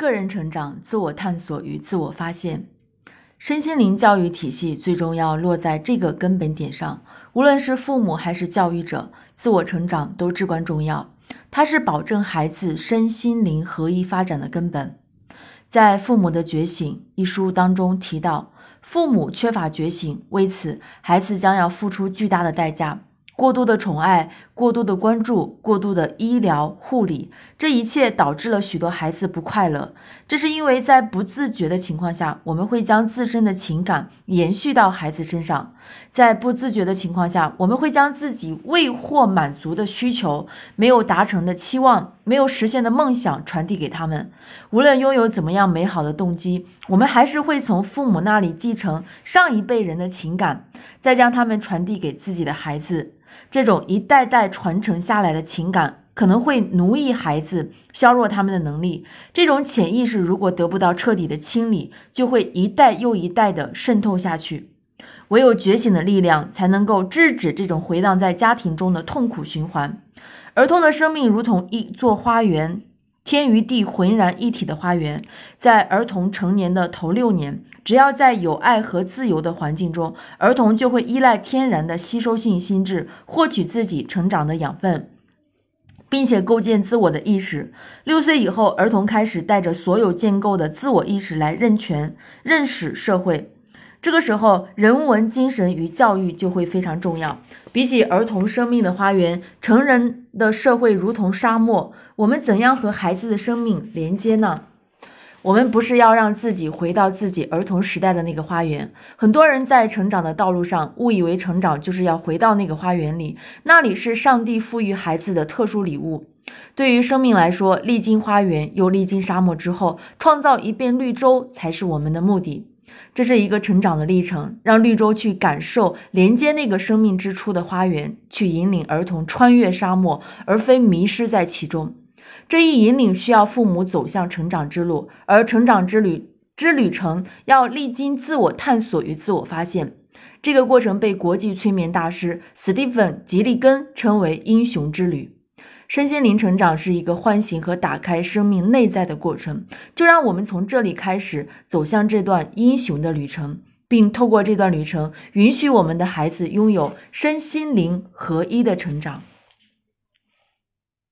个人成长、自我探索与自我发现，身心灵教育体系最终要落在这个根本点上。无论是父母还是教育者，自我成长都至关重要。它是保证孩子身心灵合一发展的根本。在《父母的觉醒》一书当中提到，父母缺乏觉醒，为此孩子将要付出巨大的代价。过度的宠爱、过度的关注、过度的医疗护理，这一切导致了许多孩子不快乐。这是因为在不自觉的情况下，我们会将自身的情感延续到孩子身上；在不自觉的情况下，我们会将自己未获满足的需求、没有达成的期望、没有实现的梦想传递给他们。无论拥有怎么样美好的动机，我们还是会从父母那里继承上一辈人的情感，再将他们传递给自己的孩子。这种一代代传承下来的情感，可能会奴役孩子，削弱他们的能力。这种潜意识如果得不到彻底的清理，就会一代又一代的渗透下去。唯有觉醒的力量，才能够制止这种回荡在家庭中的痛苦循环。儿童的生命如同一座花园。天与地浑然一体的花园，在儿童成年的头六年，只要在有爱和自由的环境中，儿童就会依赖天然的吸收性心智，获取自己成长的养分，并且构建自我的意识。六岁以后，儿童开始带着所有建构的自我意识来认权、认识社会。这个时候，人文精神与教育就会非常重要。比起儿童生命的花园，成人的社会如同沙漠。我们怎样和孩子的生命连接呢？我们不是要让自己回到自己儿童时代的那个花园。很多人在成长的道路上，误以为成长就是要回到那个花园里，那里是上帝赋予孩子的特殊礼物。对于生命来说，历经花园又历经沙漠之后，创造一片绿洲才是我们的目的。这是一个成长的历程，让绿洲去感受连接那个生命之初的花园，去引领儿童穿越沙漠，而非迷失在其中。这一引领需要父母走向成长之路，而成长之旅之旅程要历经自我探索与自我发现。这个过程被国际催眠大师斯蒂芬·吉利根称为“英雄之旅”。身心灵成长是一个唤醒和打开生命内在的过程，就让我们从这里开始走向这段英雄的旅程，并透过这段旅程，允许我们的孩子拥有身心灵合一的成长。